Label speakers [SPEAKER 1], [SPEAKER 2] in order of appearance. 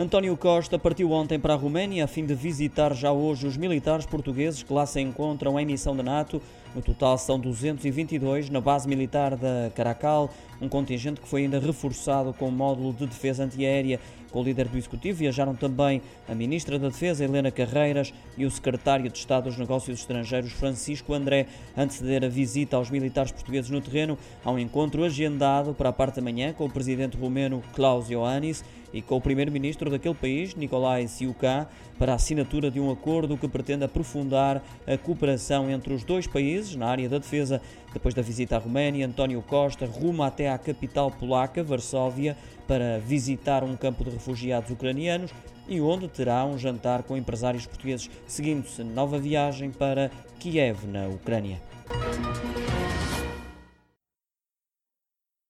[SPEAKER 1] António Costa partiu ontem para a Roménia a fim de visitar já hoje os militares portugueses que lá se encontram em missão da NATO. No total são 222 na base militar da Caracal, um contingente que foi ainda reforçado com o módulo de defesa antiaérea. Com o líder do Executivo viajaram também a Ministra da Defesa, Helena Carreiras, e o Secretário de Estado dos Negócios Estrangeiros, Francisco André, anteceder a visita aos militares portugueses no terreno, há um encontro agendado para a parte da manhã com o presidente romeno Klaus Ioannis e com o primeiro-ministro daquele país, Nicolai Siuká, para a assinatura de um acordo que pretende aprofundar a cooperação entre os dois países na área da defesa. Depois da visita à Roménia, António Costa ruma até à capital polaca, Varsóvia, para visitar um campo de refugiados ucranianos e onde terá um jantar com empresários portugueses, seguindo-se nova viagem para Kiev, na Ucrânia.